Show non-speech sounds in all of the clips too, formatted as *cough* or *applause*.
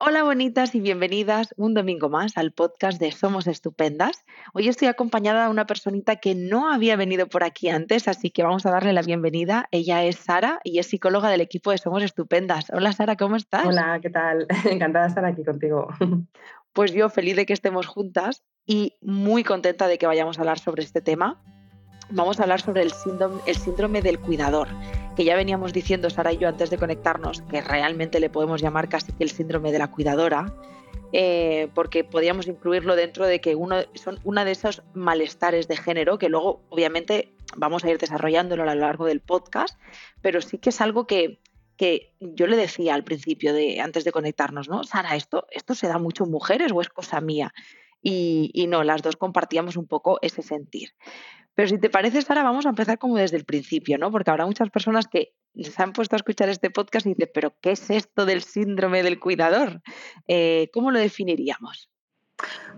Hola bonitas y bienvenidas un domingo más al podcast de Somos Estupendas. Hoy estoy acompañada de una personita que no había venido por aquí antes, así que vamos a darle la bienvenida. Ella es Sara y es psicóloga del equipo de Somos Estupendas. Hola Sara, ¿cómo estás? Hola, ¿qué tal? *laughs* Encantada de estar aquí contigo. *laughs* Pues yo feliz de que estemos juntas y muy contenta de que vayamos a hablar sobre este tema. Vamos a hablar sobre el síndrome, el síndrome del cuidador que ya veníamos diciendo Sara y yo antes de conectarnos, que realmente le podemos llamar casi que el síndrome de la cuidadora, eh, porque podríamos incluirlo dentro de que uno, son una de esos malestares de género que luego obviamente vamos a ir desarrollándolo a lo largo del podcast, pero sí que es algo que, que yo le decía al principio, de, antes de conectarnos, ¿no? Sara, ¿esto, ¿esto se da mucho en mujeres o es cosa mía? Y, y no, las dos compartíamos un poco ese sentir. Pero si te parece, Sara, vamos a empezar como desde el principio, ¿no? Porque habrá muchas personas que se han puesto a escuchar este podcast y dicen, pero ¿qué es esto del síndrome del cuidador? Eh, ¿Cómo lo definiríamos?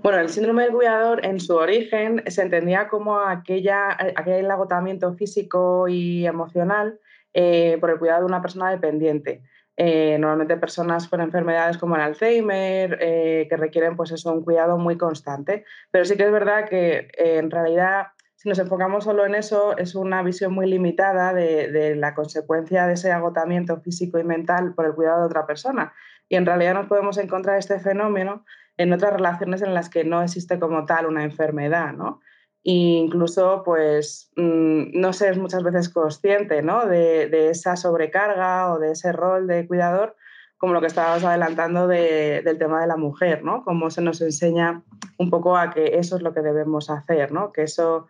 Bueno, el síndrome del cuidador en su origen se entendía como aquella, aquel agotamiento físico y emocional eh, por el cuidado de una persona dependiente. Eh, normalmente personas con enfermedades como el Alzheimer, que requieren pues eso, un cuidado muy constante. Pero sí que es verdad que en realidad si nos enfocamos solo en eso, es una visión muy limitada de, la consecuencia de ese agotamiento físico y mental por el cuidado de otra persona. Y en realidad nos podemos encontrar este fenómeno en otras relaciones en las que no existe como tal una enfermedad, ¿no? E incluso, pues, mm, no se es muchas veces consciente ¿no? de, esa sobrecarga o de ese rol de cuidador, como lo que estábamos adelantando del tema de la mujer, ¿no? Cómo se nos enseña un poco a que eso es lo que debemos hacer, ¿no? Que eso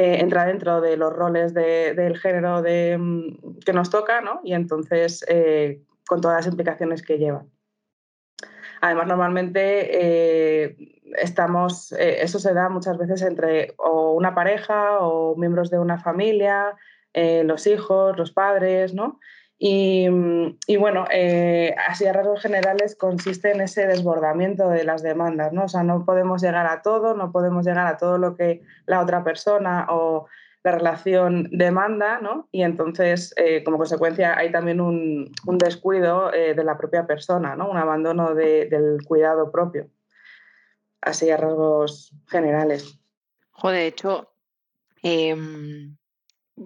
eh, entra dentro de los roles del género mm, que nos toca, ¿no? Y entonces, eh, con todas las implicaciones que lleva. Además, normalmente eh, estamos, eso se da muchas veces entre o una pareja o miembros de una familia, los hijos, los padres, ¿no? Y, bueno, eh, así a rasgos generales consiste en ese desbordamiento de las demandas, ¿no? O sea, no podemos llegar a todo, no podemos llegar a todo lo que la otra persona o la relación demanda, ¿no? Y entonces, eh, como consecuencia, hay también un, descuido eh, de la propia persona, ¿no? Un abandono del cuidado propio. Así a rasgos generales. Joder, de hecho, em,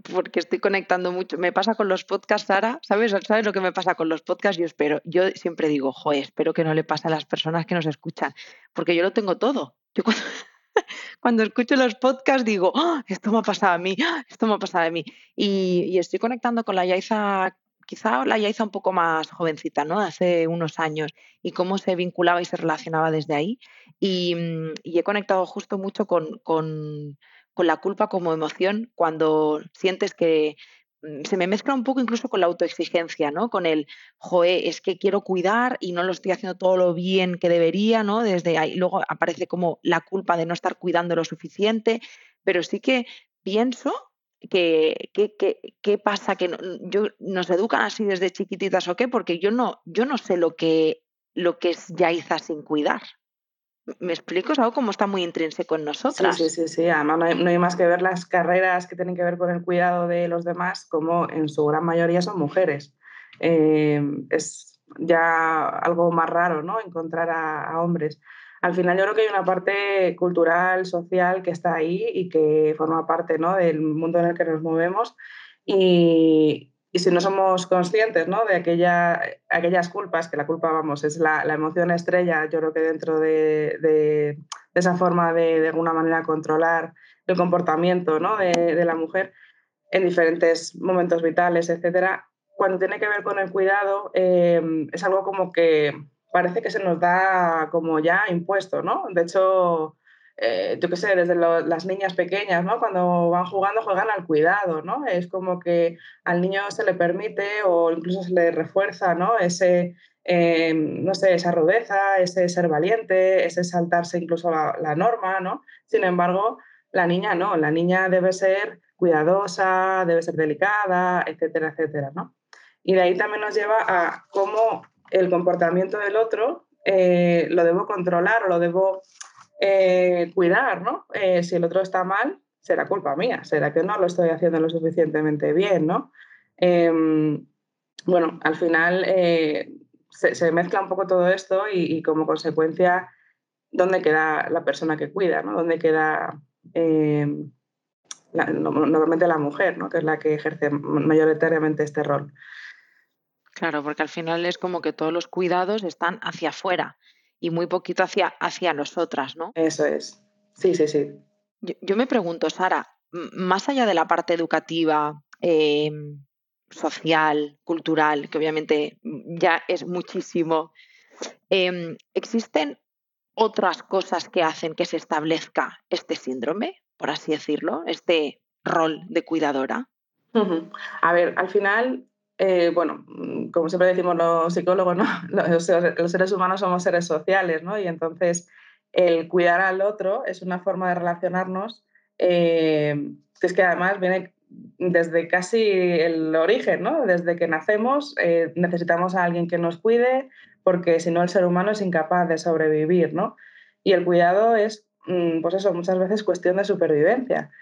porque estoy conectando mucho. Me pasa con los podcasts, Sara, ¿sabes? ¿Sabes lo que me pasa con los podcasts? Yo espero, yo siempre digo, joder, espero que no le pase a las personas que nos escuchan, porque yo lo tengo todo. Yo *laughs* cuando, escucho los podcasts digo, ¡Ah! esto me ha pasado a mí, ¡Ah! esto me ha pasado a mí. Y, estoy conectando con la Yaiza, quizá la Yaiza un poco más jovencita, ¿no? Hace unos años, y cómo se vinculaba y se relacionaba desde ahí. Y, mm, he conectado justo mucho con con la culpa como emoción cuando sientes que mm, se me mezcla un poco incluso con la autoexigencia, ¿no? Con el, joe, es que quiero cuidar y no lo estoy haciendo todo lo bien que debería, ¿no? Desde ahí luego aparece como la culpa de no estar cuidando lo suficiente, pero sí que pienso que qué pasa que yo, nos educan así desde chiquititas o qué, porque yo no yo no sé lo que lo que es Yaiza sin cuidar. ¿Me explico? Es algo como está muy intrínseco en nosotras. Sí, sí, sí, Además, no hay, más que ver las carreras que tienen que ver con el cuidado de los demás, como en su gran mayoría son mujeres. Em, es ya algo más raro, ¿no? Encontrar a, hombres. Al final yo creo que hay una parte cultural, social que está ahí y que forma parte ¿no? del mundo en el que nos movemos. Y, y si no somos conscientes ¿no? de aquella, aquellas culpas, que la culpa, vamos, es la, la emoción estrella, yo creo que dentro de, de, esa forma de de alguna manera controlar el comportamiento ¿no? de, de, la mujer en diferentes momentos vitales, etcétera, cuando tiene que ver con el cuidado, eh, es algo como que parece que se nos da como ya impuesto, ¿no? De hecho, eh, yo qué sé, desde las niñas pequeñas, ¿no? Cuando van jugando, juegan al cuidado, ¿no? Es como que al niño se le permite o incluso se le refuerza, ¿no? Ese, eh, no sé, esa rudeza, ese ser valiente, ese saltarse incluso la, la, norma, ¿no? Sin embargo, la niña no, la niña debe ser cuidadosa, debe ser delicada, etcétera, etcétera, ¿no? Y de ahí también nos lleva a cómo el comportamiento del otro eh, lo debo controlar o lo debo eh, cuidar, ¿no? Eh, si el otro está mal, será culpa mía, será que no lo estoy haciendo lo suficientemente bien, ¿no? Em, bueno, al final, eh, se, mezcla un poco todo esto y, como consecuencia, ¿dónde queda la persona que cuida? ¿no? ¿Dónde queda eh, normalmente la mujer, ¿no? que es la que ejerce mayoritariamente este rol? Claro, porque al final es como que todos los cuidados están hacia afuera y muy poquito hacia, hacia nosotras, ¿no? Eso es. Sí, sí, sí. Yo, me pregunto, Sara, más allá de la parte educativa, em, social, cultural, que obviamente ya es muchísimo, em, ¿existen otras cosas que hacen que se establezca este síndrome, por así decirlo, este rol de cuidadora? A ver, al final eh, bueno, como siempre decimos los psicólogos, ¿no? *laughs* los, seres humanos somos seres sociales, ¿no? Y entonces el cuidar al otro es una forma de relacionarnos eh, es que además viene desde casi el origen, ¿no? Desde que nacemos eh, necesitamos a alguien que nos cuide porque si no el ser humano es incapaz de sobrevivir, ¿no? Y el cuidado es, mm, pues eso, muchas veces cuestión de supervivencia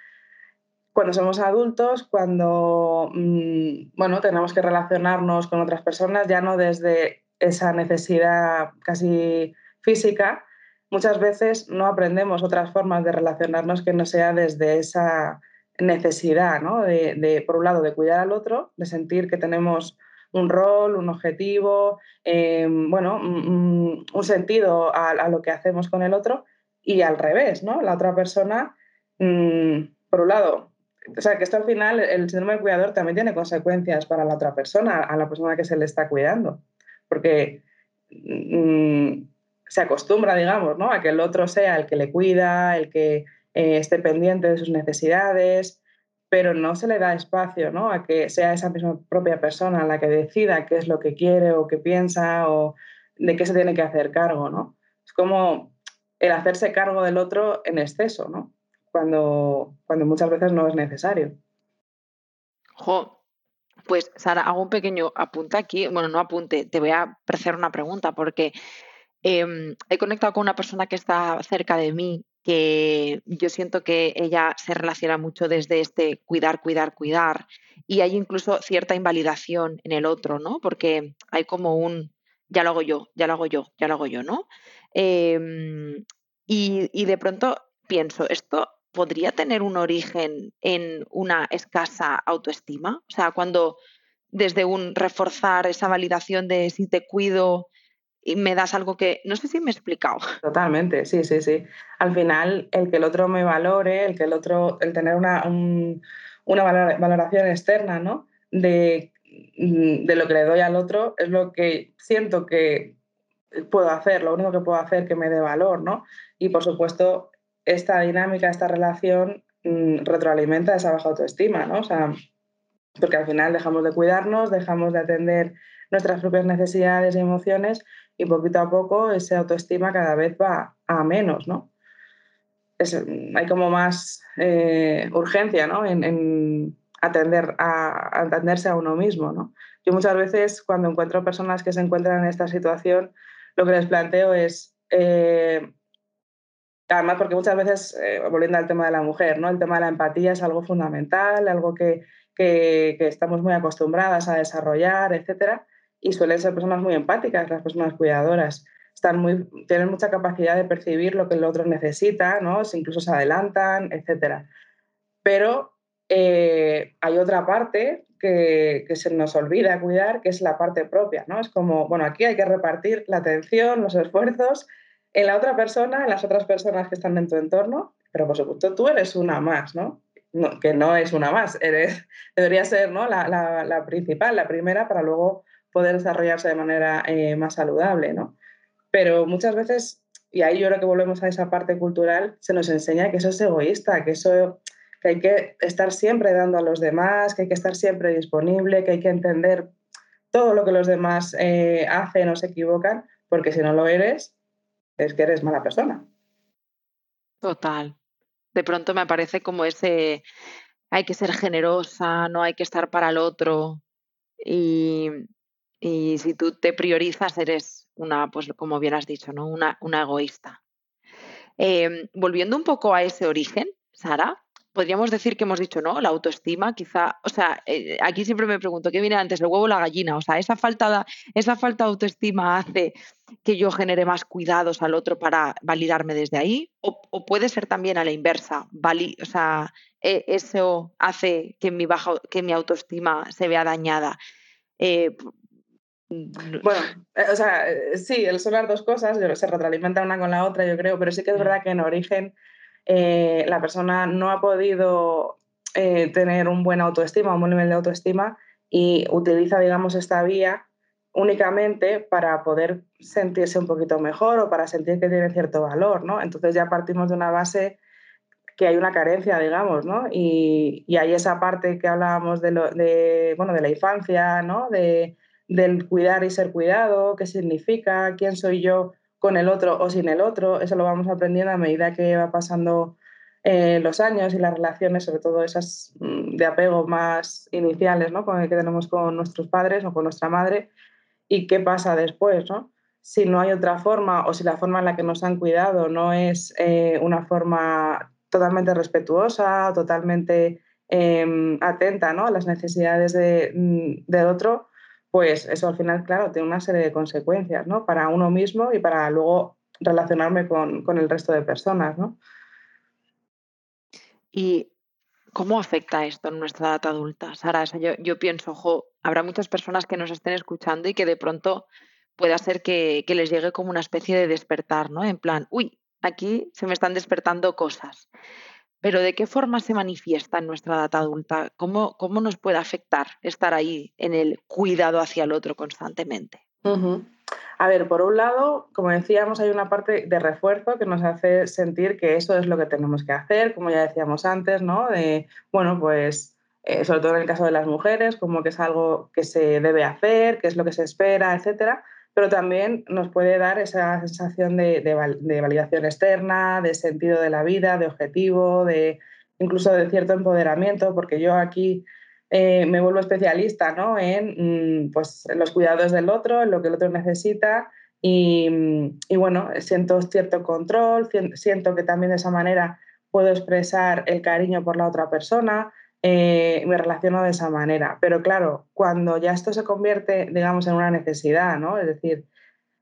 cuando somos adultos, cuando mm, bueno, tenemos que relacionarnos con otras personas, ya no desde esa necesidad casi física, muchas veces no aprendemos otras formas de relacionarnos que no sea desde esa necesidad, ¿no? de, por un lado, de cuidar al otro, de sentir que tenemos un rol, un objetivo, eh, bueno, un, sentido a, lo que hacemos con el otro y al revés, ¿no? La otra persona, mm, por un lado, o sea, que esto al final, el síndrome del cuidador también tiene consecuencias para la otra persona, a la persona que se le está cuidando, porque mm, se acostumbra, digamos, ¿no? a que el otro sea el que le cuida, el que eh, esté pendiente de sus necesidades, pero no se le da espacio ¿no? a que sea esa misma propia persona la que decida qué es lo que quiere o qué piensa o de qué se tiene que hacer cargo. ¿no? Es como el hacerse cargo del otro en exceso, ¿no? Cuando, cuando muchas veces no es necesario. Jo, pues Sara, hago un pequeño apunte aquí, bueno, no apunte, te voy a hacer una pregunta porque em, he conectado con una persona que está cerca de mí, que yo siento que ella se relaciona mucho desde este cuidar, cuidar, cuidar, y hay incluso cierta invalidación en el otro, ¿no? Porque hay como un, ya lo hago yo, ya lo hago yo, ya lo hago yo, ¿no? Em, y, y de pronto pienso, esto podría tener un origen en una escasa autoestima. O sea, cuando desde un reforzar esa validación de si te cuido y me das algo que no sé si me he explicado. Totalmente, sí, sí, sí. Al final, el que el otro me valore, el que el otro, el tener una, una valoración externa, ¿no? De, mm, de lo que le doy al otro es lo que siento que puedo hacer, lo único que puedo hacer que me dé valor, ¿no? Y por supuesto, esta dinámica, esta relación mm, retroalimenta esa baja autoestima, ¿no? O sea, porque al final dejamos de cuidarnos, dejamos de atender nuestras propias necesidades y emociones y poquito a poco esa autoestima cada vez va a menos, ¿no? hay como más eh, urgencia ¿no? en, atender a, atenderse a uno mismo. ¿no? Yo muchas veces cuando encuentro personas que se encuentran en esta situación, lo que les planteo es, eh, Además, porque muchas veces, eh, volviendo al tema de la mujer, ¿no? el tema de la empatía es algo fundamental, algo que, que, estamos muy acostumbradas a desarrollar, etc. Y suelen ser personas muy empáticas, las personas cuidadoras. Están muy, tienen mucha capacidad de percibir lo que el otro necesita, ¿no? incluso se adelantan, etc. Pero eh, hay otra parte que, que, se nos olvida cuidar, que es la parte propia. ¿no? Es como, bueno, aquí hay que repartir la atención, los esfuerzos en la otra persona, en las otras personas que están en tu entorno, pero por supuesto tú eres una más, ¿no? que no es una más, eres, debería ser ¿no? la, principal, la primera, para luego poder desarrollarse de manera eh, más saludable, ¿no? Pero muchas veces, y ahí yo creo que volvemos a esa parte cultural, se nos enseña que eso es egoísta, que eso que hay que estar siempre dando a los demás, que hay que estar siempre disponible, que hay que entender todo lo que los demás eh, hacen o se equivocan, porque si no lo eres, es que eres mala persona. Total. De pronto me parece como ese, hay que ser generosa, no hay que estar para el otro. Y, si tú te priorizas, eres una, pues como bien has dicho, ¿no? Una, una egoísta. Em, volviendo un poco a ese origen, Sara, podríamos decir que hemos dicho, ¿no? La autoestima, quizá, o sea, eh, aquí siempre me pregunto, ¿qué viene antes, el huevo o la gallina? O sea, esa falta, de, esa falta de autoestima hace que yo genere más cuidados al otro para validarme desde ahí, o, puede ser también a la inversa, o sea, e, eso hace que mi, baja, que mi autoestima se vea dañada. Eh, bueno, eh, o sea, sí, son las dos cosas, se retroalimentan una con la otra, yo creo, pero sí que es mm. verdad que en origen eh, la persona no ha podido eh, tener un buen autoestima, un buen nivel de autoestima y utiliza, digamos, esta vía únicamente para poder sentirse un poquito mejor o para sentir que tiene cierto valor, ¿no? Entonces ya partimos de una base que hay una carencia, digamos, ¿no? Y, hay esa parte que hablábamos de, lo, de, bueno, de la infancia, ¿no? De, del cuidar y ser cuidado, qué significa, quién soy yo con el otro o sin el otro. Eso lo vamos aprendiendo a medida que va pasando eh, los años y las relaciones, sobre todo esas mm, de apego más iniciales, ¿no? Con el que tenemos con nuestros padres o con nuestra madre. ¿Y qué pasa después, ¿no? Si no hay otra forma o si la forma en la que nos han cuidado no es eh, una forma totalmente respetuosa, totalmente em, atenta ¿no? a las necesidades de, mm, del otro, pues eso al final, claro, tiene una serie de consecuencias, ¿no? Para uno mismo y para luego relacionarme con, el resto de personas, ¿no? ¿Y cómo afecta esto en nuestra edad adulta, Sara? yo, yo, pienso, ojo, habrá muchas personas que nos estén escuchando y que de pronto pueda ser que, que les llegue como una especie de despertar, ¿no? En plan, uy, aquí se me están despertando cosas. Pero ¿de qué forma se manifiesta en nuestra edad adulta? ¿Cómo, cómo nos puede afectar estar ahí en el cuidado hacia el otro constantemente? A ver, por un lado, como decíamos, hay una parte de refuerzo que nos hace sentir que eso es lo que tenemos que hacer, como ya decíamos antes, ¿no? De, bueno, pues, eh, sobre todo en el caso de las mujeres, como que es algo que se debe hacer, que es lo que se espera, etcétera pero también nos puede dar esa sensación de, de, validación externa, de sentido de la vida, de objetivo, de incluso de cierto empoderamiento, porque yo aquí eh, me vuelvo especialista ¿no? en, mm, pues, los cuidados del otro, en lo que el otro necesita y, y, bueno, siento cierto control, siento que también de esa manera puedo expresar el cariño por la otra persona, eh, me relaciono de esa manera. Pero claro, cuando ya esto se convierte, digamos, en una necesidad, ¿no? Es decir,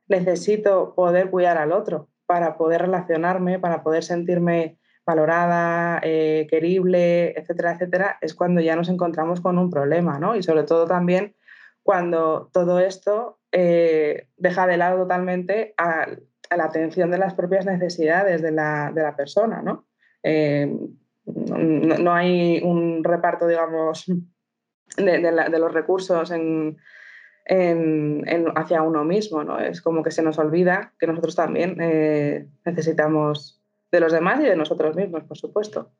necesito poder cuidar al otro para poder relacionarme, para poder sentirme valorada, eh, querible, etcétera, etcétera, es cuando ya nos encontramos con un problema, ¿no? Y sobre todo también cuando todo esto eh, deja de lado totalmente a, la atención de las propias necesidades de la, de la persona, ¿no? No, hay un reparto, digamos, de, los recursos hacia uno mismo, ¿no? Es como que se nos olvida que nosotros también eh, necesitamos de los demás y de nosotros mismos, por supuesto.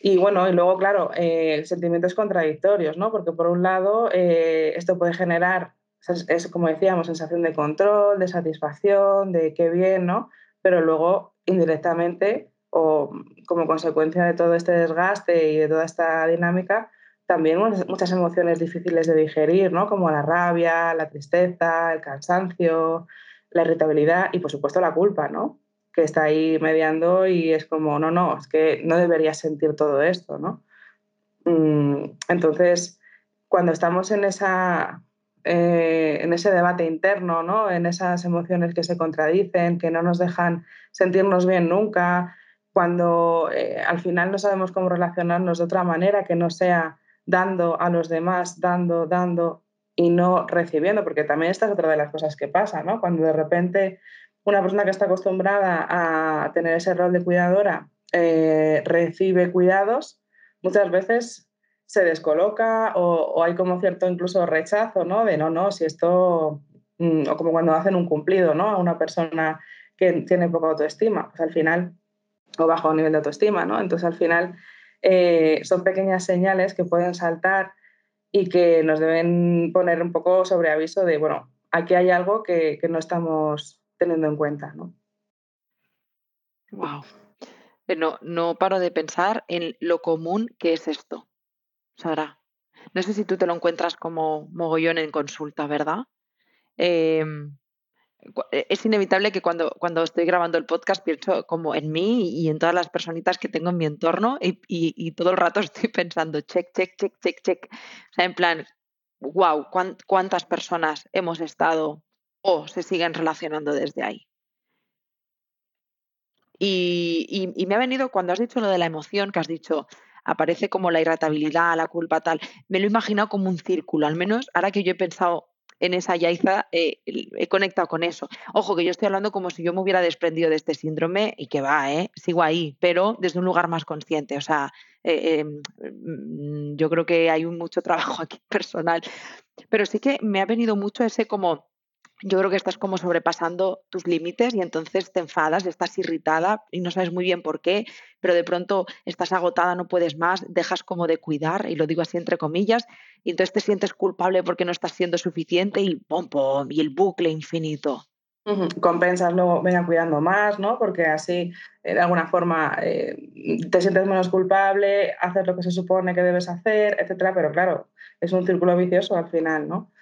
Y bueno, y luego, claro, eh, sentimientos contradictorios, ¿no? Porque por un lado, eh, esto puede generar, es, como decíamos, sensación de control, de satisfacción, de qué bien, ¿no? Pero luego, indirectamente, o como consecuencia de todo este desgaste y de toda esta dinámica, también muchas emociones difíciles de digerir, ¿no? como la rabia, la tristeza, el cansancio, la irritabilidad y por supuesto la culpa, ¿no? que está ahí mediando y es como, no, no, es que no deberías sentir todo esto. ¿no? Mm, entonces, cuando estamos en, esa, eh, en ese debate interno, ¿no? en esas emociones que se contradicen, que no nos dejan sentirnos bien nunca, cuando eh, al final no sabemos cómo relacionarnos de otra manera que no sea dando a los demás, dando, dando y no recibiendo, porque también esta es otra de las cosas que pasa, ¿no? Cuando de repente una persona que está acostumbrada a tener ese rol de cuidadora eh, recibe cuidados, muchas veces se descoloca o, hay como cierto incluso rechazo, ¿no? De no, no, si esto, mm, o como cuando hacen un cumplido, ¿no? A una persona que tiene poca autoestima, pues al final o bajo nivel de autoestima, ¿no? Entonces al final eh, son pequeñas señales que pueden saltar y que nos deben poner un poco sobre aviso de, bueno, aquí hay algo que, no estamos teniendo en cuenta, ¿no? Wow. No, no paro de pensar en lo común que es esto, Sara. No sé si tú te lo encuentras como mogollón en consulta, ¿verdad? Em, es inevitable que cuando, cuando estoy grabando el podcast pienso como en mí y en todas las personitas que tengo en mi entorno y, y, todo el rato *laughs* estoy pensando check, check, check, check, check. O sea, en plan, wow, cuántas personas hemos estado o se siguen relacionando desde ahí. Y, y, me ha venido cuando has dicho lo de la emoción, que has dicho, aparece como la irritabilidad, la culpa, tal, me lo he imaginado como un círculo, al menos ahora que yo he pensado en esa yaiza eh, he conectado con eso. Ojo, que yo estoy hablando como si yo me hubiera desprendido de este síndrome y que va, ¿eh? sigo ahí, pero desde un lugar más consciente. O sea, eh, mm, yo creo que hay mucho trabajo aquí *laughs* personal. Pero sí que me ha venido mucho ese como yo creo que estás como sobrepasando tus límites y entonces te enfadas, estás irritada y no sabes muy bien por qué, pero de pronto estás agotada, no puedes más, dejas como de cuidar, y lo digo así entre comillas, y entonces te sientes culpable porque no estás siendo suficiente y pom, pom, y el bucle infinito. Compensas luego, venga cuidando más, ¿no? Porque así, eh, de alguna forma, eh, te sientes menos culpable, haces lo que se supone que debes hacer, etcétera, pero claro, es un círculo vicioso al final, ¿no?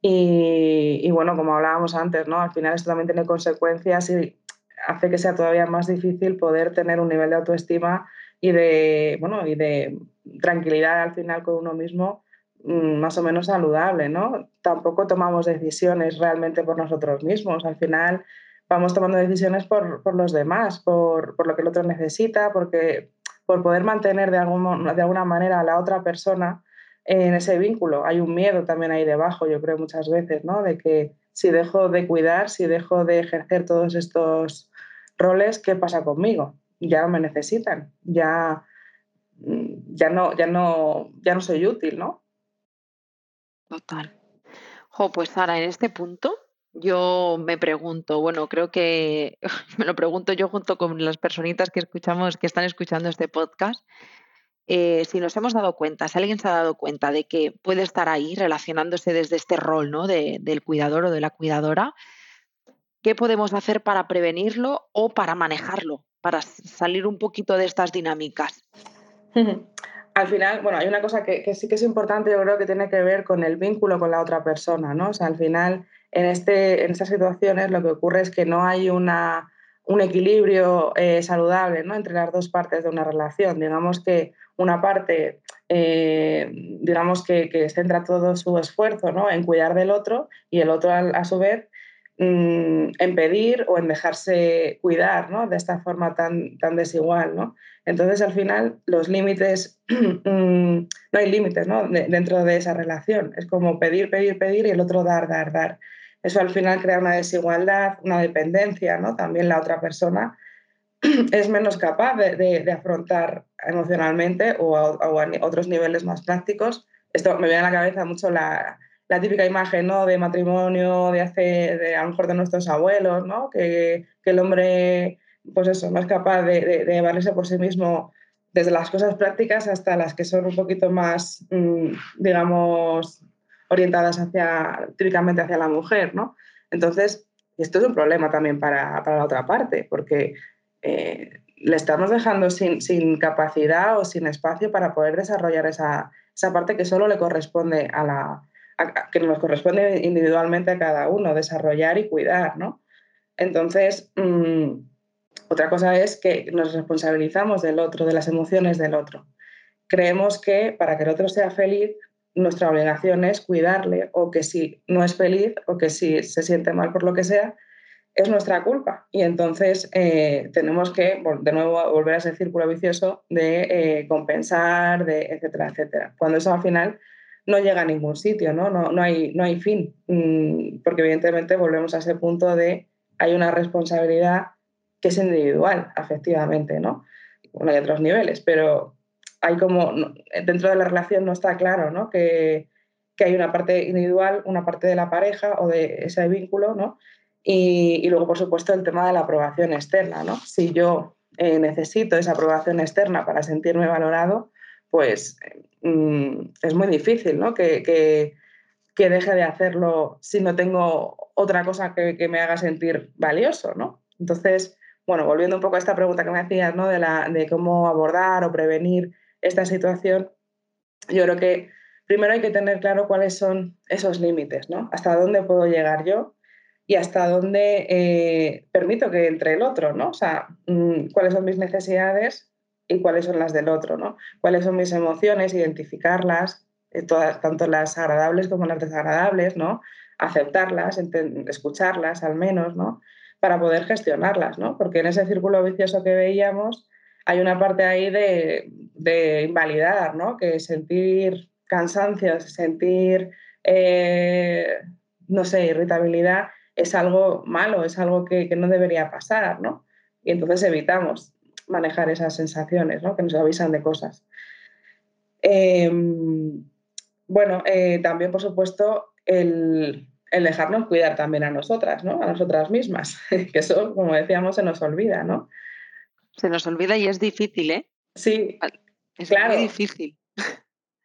Y, bueno, como hablábamos antes, ¿no? Al final esto también tiene consecuencias y hace que sea todavía más difícil poder tener un nivel de autoestima y de, bueno, y de tranquilidad al final con uno mismo mm, más o menos saludable, ¿no? Tampoco tomamos decisiones realmente por nosotros mismos. Al final vamos tomando decisiones por, por los demás, por, por, lo que el otro necesita, porque, por poder mantener de, algún, de alguna manera a la otra persona en ese vínculo. Hay un miedo también ahí debajo, yo creo muchas veces, ¿no? De que si dejo de cuidar, si dejo de ejercer todos estos roles, ¿qué pasa conmigo? Ya me necesitan, ya, ya, no, ya, no, ya no soy útil, ¿no? Total. Jo, pues Sara, en este punto yo me pregunto, bueno, creo que *laughs* me lo pregunto yo junto con las personitas que escuchamos, que están escuchando este podcast, eh, si nos hemos dado cuenta, si alguien se ha dado cuenta de que puede estar ahí relacionándose desde este rol ¿no? del cuidador o de la cuidadora, ¿qué podemos hacer para prevenirlo o para manejarlo, para salir un poquito de estas dinámicas? *laughs* Al final, bueno, hay una cosa que, sí que es importante, yo creo que tiene que ver con el vínculo con la otra persona, ¿no? O sea, al final, en, este, en estas situaciones lo que ocurre es que no hay una, un equilibrio eh, saludable ¿no? entre las dos partes de una relación. Digamos que una parte, eh, digamos que, centra todo su esfuerzo ¿no? en cuidar del otro y el otro a, su vez mm, en pedir o en dejarse cuidar ¿no? de esta forma tan, tan desigual. ¿no? Entonces, al final, los límites, *clears throat* mm, no hay límites ¿no? dentro de esa relación. Es como pedir, pedir, pedir y el otro dar, dar, dar. Eso al final crea una desigualdad, una dependencia, ¿no? También la otra persona *clears throat* es menos capaz de, afrontar emocionalmente o a, otros niveles más prácticos. Esto me viene a la cabeza mucho la, típica imagen ¿no? de matrimonio de hace, de, a lo mejor de nuestros abuelos, ¿no? que, el hombre pues eso, no es capaz de, de, valerse por sí mismo desde las cosas prácticas hasta las que son un poquito más, mm, digamos, orientadas hacia, típicamente hacia la mujer, ¿no? Entonces, esto es un problema también para, para la otra parte, porque eh, le estamos dejando sin, capacidad o sin espacio para poder desarrollar esa, esa parte que solo le corresponde a la, que nos corresponde individualmente a cada uno, desarrollar y cuidar, ¿no? Entonces, mm, otra cosa es que nos responsabilizamos del otro, de las emociones del otro. Creemos que para que el otro sea feliz, nuestra obligación es cuidarle o que si no es feliz o que si se siente mal por lo que sea, es nuestra culpa. Y entonces eh, tenemos que, de nuevo, volver a ese círculo vicioso de eh, compensar, de etcétera, etcétera. Cuando eso al final no llega a ningún sitio, ¿no? No, no, hay, no hay fin, mm, porque evidentemente volvemos a ese punto de hay una responsabilidad que es individual, efectivamente, ¿no? Bueno, hay otros niveles, pero hay como, dentro de la relación no está claro, ¿no? Que, que, hay una parte individual, una parte de la pareja o de ese vínculo, ¿no? Y, luego, por supuesto, el tema de la aprobación externa, ¿no? Si yo eh, necesito esa aprobación externa para sentirme valorado, pues mm, es muy difícil, ¿no? Que, que, que, deje de hacerlo si no tengo otra cosa que, que me haga sentir valioso, ¿no? Entonces, bueno, volviendo un poco a esta pregunta que me hacías, ¿no? De, la, de cómo abordar o prevenir esta situación, yo creo que primero hay que tener claro cuáles son esos límites, ¿no? Hasta dónde puedo llegar yo y hasta dónde eh, permito que entre el otro, ¿no? O sea, mm, cuáles son mis necesidades y cuáles son las del otro, ¿no? Cuáles son mis emociones, identificarlas, eh, todas, tanto las agradables como las desagradables, ¿no? Aceptarlas, escucharlas al menos, ¿no? Para poder gestionarlas, ¿no? Porque en ese círculo vicioso que veíamos hay una parte ahí de, de invalidar, ¿no? Que sentir cansancio, sentir, eh, no sé, irritabilidad es algo malo, es algo que, no debería pasar, ¿no? Y entonces evitamos manejar esas sensaciones, ¿no? Que nos avisan de cosas. Em, bueno, eh, también, por supuesto, el, dejarnos cuidar también a nosotras, ¿no? A nosotras mismas, *laughs* que eso, como decíamos, se nos olvida, ¿no? Se nos olvida y es difícil, ¿eh? Sí, es muy difícil.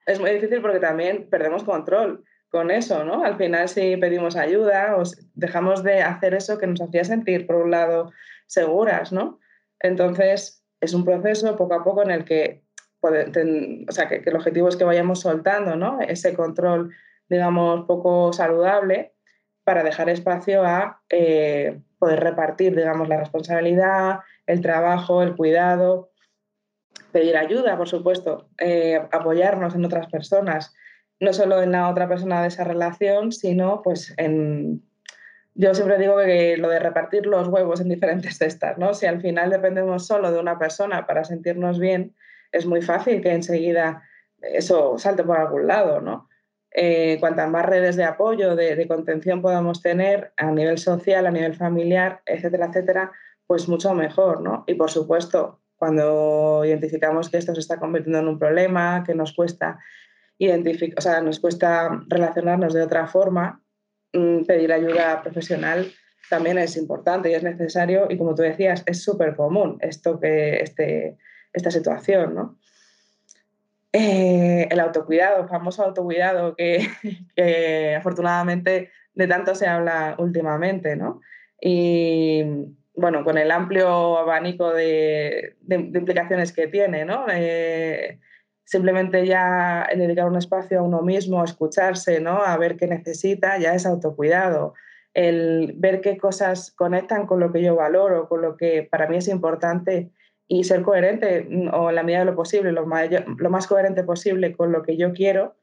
Es muy difícil porque también perdemos control con eso, ¿no? Al final si pedimos ayuda o dejamos de hacer eso que nos hacía sentir, por un lado, seguras, ¿no? Entonces es un proceso poco a poco en el que, o sea, que, el objetivo es que vayamos soltando, ¿no? Ese control, digamos, poco saludable para dejar espacio a eh, poder repartir, digamos, la responsabilidad, el trabajo, el cuidado, pedir ayuda, por supuesto, eh, apoyarnos en otras personas, no solo en la otra persona de esa relación, sino pues en... Yo siempre digo que lo de repartir los huevos en diferentes cestas, ¿no? Si al final dependemos solo de una persona para sentirnos bien, es muy fácil que enseguida eso salte por algún lado, ¿no? Eh, cuantas más redes de apoyo, de, de, contención podamos tener a nivel social, a nivel familiar, etcétera, etcétera, pues mucho mejor, ¿no? Y por supuesto, cuando identificamos que esto se está convirtiendo en un problema, que nos cuesta o sea, nos cuesta relacionarnos de otra forma, mm, pedir ayuda profesional también es importante y es necesario y como tú decías, es súper común esto que, este, esta situación, ¿no? Eh, el autocuidado, famoso autocuidado que, *laughs* que, afortunadamente de tanto se habla últimamente, ¿no? Y bueno, con el amplio abanico de, de, implicaciones que tiene, ¿no? Eh, simplemente ya dedicar un espacio a uno mismo, a escucharse, ¿no? a ver qué necesita, ya es autocuidado. El ver qué cosas conectan con lo que yo valoro, con lo que para mí es importante y ser coherente mm, o en la medida de lo posible, lo, lo más coherente posible con lo que yo quiero,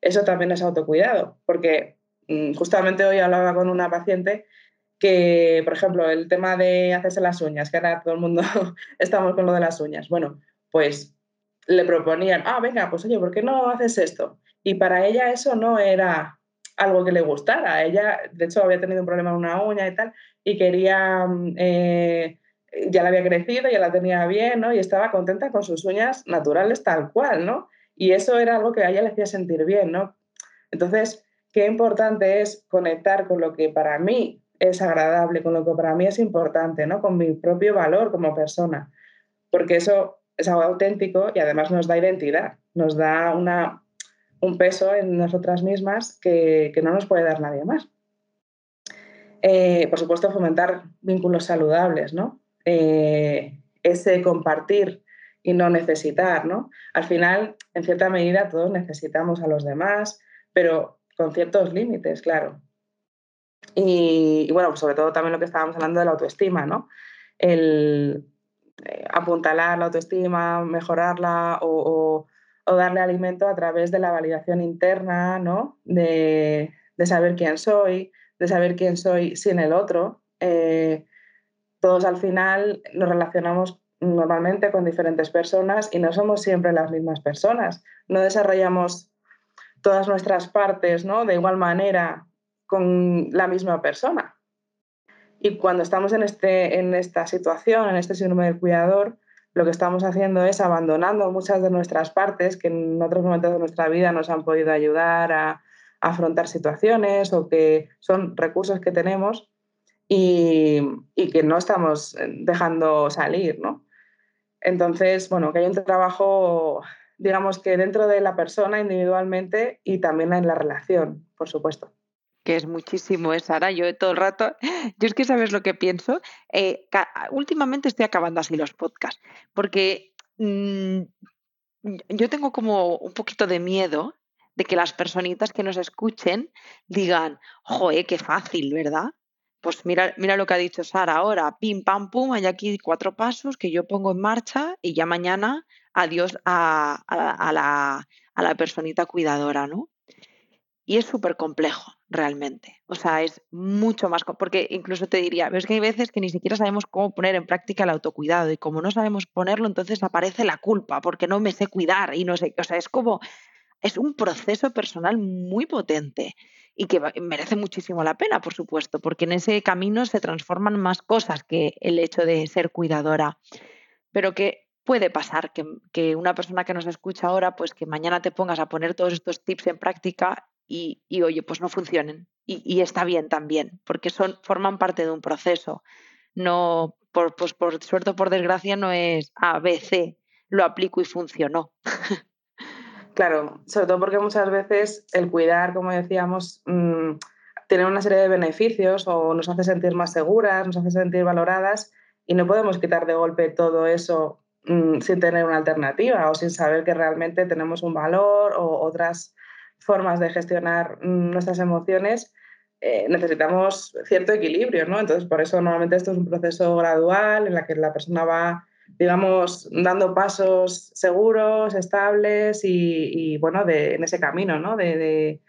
eso también es autocuidado, porque mm, justamente hoy hablaba con una paciente que, por ejemplo, el tema de hacerse las uñas, que ahora todo el mundo *laughs* estamos con lo de las uñas. Bueno, pues le proponían, ah, venga, pues oye, ¿por qué no haces esto? Y para ella eso no era algo que le gustara. Ella, de hecho, había tenido un problema en una uña y tal, y quería, mm, eh, ya la había crecido, ya la tenía bien, ¿no? Y estaba contenta con sus uñas naturales tal cual, ¿no? Y eso era algo que a ella le hacía sentir bien, ¿no? Entonces, qué importante es conectar con lo que para mí es agradable, con lo que para mí es importante, ¿no? Con mi propio valor como persona. Porque eso es algo auténtico y además nos da identidad, nos da una, un peso en nosotras mismas que, no nos puede dar nadie más. Eh, por supuesto, fomentar vínculos saludables, ¿no? Eh, ese compartir y no necesitar, ¿no? Al final, en cierta medida, todos necesitamos a los demás, pero con ciertos límites, claro. Y, y bueno, sobre todo también lo que estábamos hablando de la autoestima, ¿no? El, apuntalar la autoestima, mejorarla o, darle alimento a través de la validación interna, ¿no? de, saber quién soy, de saber quién soy sin el otro. Eh, todos al final nos relacionamos normalmente con diferentes personas y no somos siempre las mismas personas. No desarrollamos todas nuestras partes ¿no? de igual manera con la misma persona. Y cuando estamos en, este, en esta situación, en este síndrome del cuidador, lo que estamos haciendo es abandonando muchas de nuestras partes que en otros momentos de nuestra vida nos han podido ayudar a, afrontar situaciones o que son recursos que tenemos y, y, que no estamos dejando salir, ¿no? Entonces, bueno, que hay un trabajo, digamos que dentro de la persona individualmente y también en la relación, por supuesto que es muchísimo, es ¿eh, Sara. Yo todo el rato, yo es que sabes lo que pienso. Eh, últimamente estoy acabando así los podcasts, porque mm, yo tengo como un poquito de miedo de que las personitas que nos escuchen digan, joe, qué fácil, ¿verdad? pues mira, mira lo que ha dicho Sara ahora, pim, pam, pum, hay aquí cuatro pasos que yo pongo en marcha y ya mañana adiós a, a, la, a la personita cuidadora, ¿no? Y es súper complejo, realmente. O sea, es mucho más, porque incluso te diría, ves que hay veces que ni siquiera sabemos cómo poner en práctica el autocuidado y como no sabemos ponerlo, entonces aparece la culpa porque no me sé cuidar y no sé, o sea, es como, es un proceso personal muy potente y que merece muchísimo la pena, por supuesto, porque en ese camino se transforman más cosas que el hecho de ser cuidadora. Pero que puede pasar que, que, una persona que nos escucha ahora, pues que mañana te pongas a poner todos estos tips en práctica y, oye, pues no funcionen. Y, está bien también, porque son, forman parte de un proceso. No, por, pues por suerte o por desgracia, no es A, B, lo aplico y funcionó. *laughs* Claro, sobre todo porque muchas veces el cuidar, como decíamos, mm, tiene una serie de beneficios o nos hace sentir más seguras, nos hace sentir valoradas y no podemos quitar de golpe todo eso mm, sin tener una alternativa o sin saber que realmente tenemos un valor o otras formas de gestionar mm, nuestras emociones, eh, necesitamos cierto equilibrio, ¿no? Entonces, por eso normalmente esto es un proceso gradual en la que la persona va, digamos, dando pasos seguros, estables y, bueno, en ese camino, ¿no? De,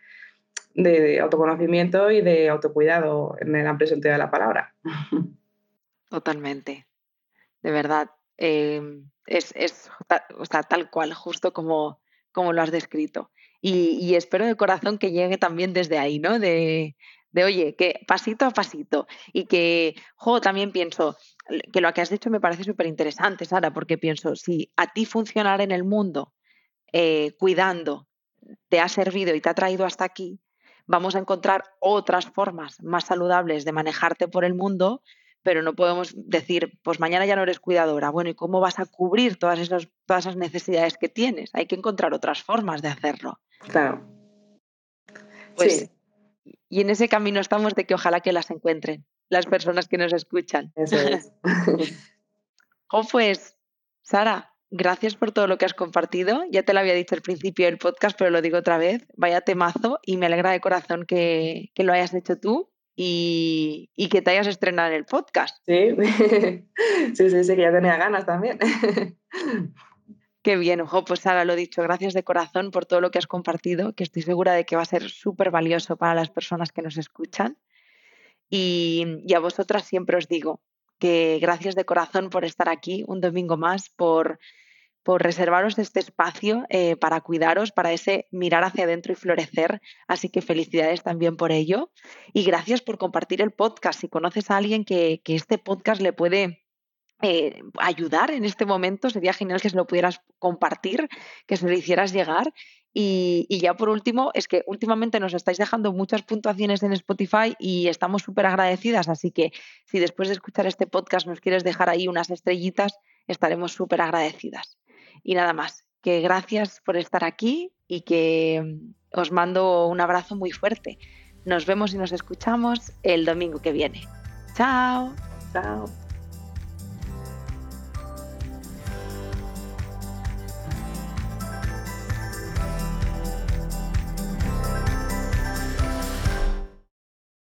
autoconocimiento y de autocuidado en el amplio sentido de la palabra. *laughs* Totalmente, de verdad. Em, es, es o sea, tal cual, justo como, como lo has descrito. Y, espero de corazón que llegue también desde ahí, ¿no? De, de, oye, que pasito a pasito. Y que, jo, también pienso que lo que has dicho me parece súper interesante, Sara, porque pienso, si a ti funcionar en el mundo eh, cuidando te ha servido y te ha traído hasta aquí, vamos a encontrar otras formas más saludables de manejarte por el mundo pero no podemos decir, pues mañana ya no eres cuidadora. Bueno, ¿y cómo vas a cubrir todas esas, todas esas necesidades que tienes? Hay que encontrar otras formas de hacerlo. Claro. Pues, Y en ese camino estamos de que ojalá que las encuentren las personas que nos escuchan. Eso es. *laughs* pues, Sara, gracias por todo lo que has compartido. Ya te lo había dicho al principio del podcast, pero lo digo otra vez. Vaya temazo y me alegra de corazón que, que lo hayas hecho tú y, que te hayas estrenado en el podcast. Sí, *laughs* sí, sí, sí, que ya tenía ganas también. *laughs* Qué bien, ojo, pues Sara, lo dicho, gracias de corazón por todo lo que has compartido, que estoy segura de que va a ser súper valioso para las personas que nos escuchan. Y, y, a vosotras siempre os digo que gracias de corazón por estar aquí un domingo más, por por reservaros este espacio eh, para cuidaros, para ese mirar hacia adentro y florecer. Así que felicidades también por ello. Y gracias por compartir el podcast. Si conoces a alguien que, este podcast le puede eh, ayudar en este momento, sería genial que se lo pudieras compartir, que se lo hicieras llegar. Y, y, ya por último, es que últimamente nos estáis dejando muchas puntuaciones en Spotify y estamos súper agradecidas. Así que si después de escuchar este podcast nos quieres dejar ahí unas estrellitas, estaremos súper agradecidas. Y nada más, que gracias por estar aquí y que mm, os mando un abrazo muy fuerte. Nos vemos y nos escuchamos el domingo que viene. Chao. Chao.